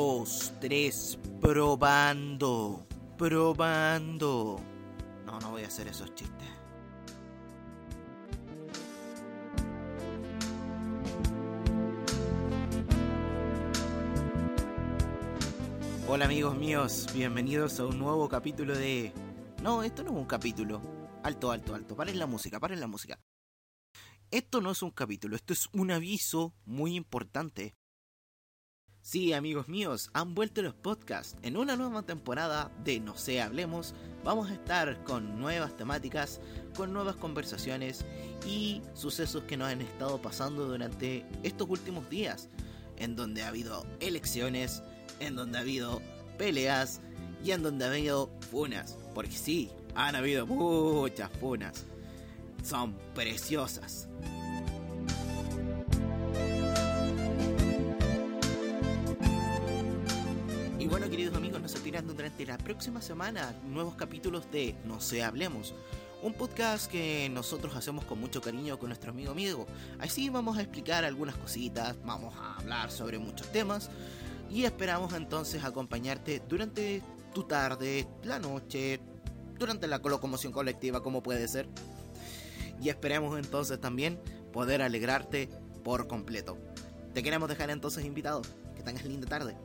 dos, tres, probando, probando. No, no voy a hacer esos chistes. Hola amigos míos, bienvenidos a un nuevo capítulo de... No, esto no es un capítulo. Alto, alto, alto. Paren la música, paren la música. Esto no es un capítulo, esto es un aviso muy importante. Sí, amigos míos, han vuelto los podcasts. En una nueva temporada de No sé, hablemos, vamos a estar con nuevas temáticas, con nuevas conversaciones y sucesos que nos han estado pasando durante estos últimos días, en donde ha habido elecciones, en donde ha habido peleas y en donde ha habido funas. Porque sí, han habido muchas funas. Son preciosas. Durante la próxima semana nuevos capítulos de No sé, hablemos. Un podcast que nosotros hacemos con mucho cariño con nuestro amigo amigo. Así vamos a explicar algunas cositas, vamos a hablar sobre muchos temas y esperamos entonces acompañarte durante tu tarde, la noche, durante la locomoción colectiva como puede ser. Y esperemos entonces también poder alegrarte por completo. Te queremos dejar entonces invitado. Que tengas linda tarde.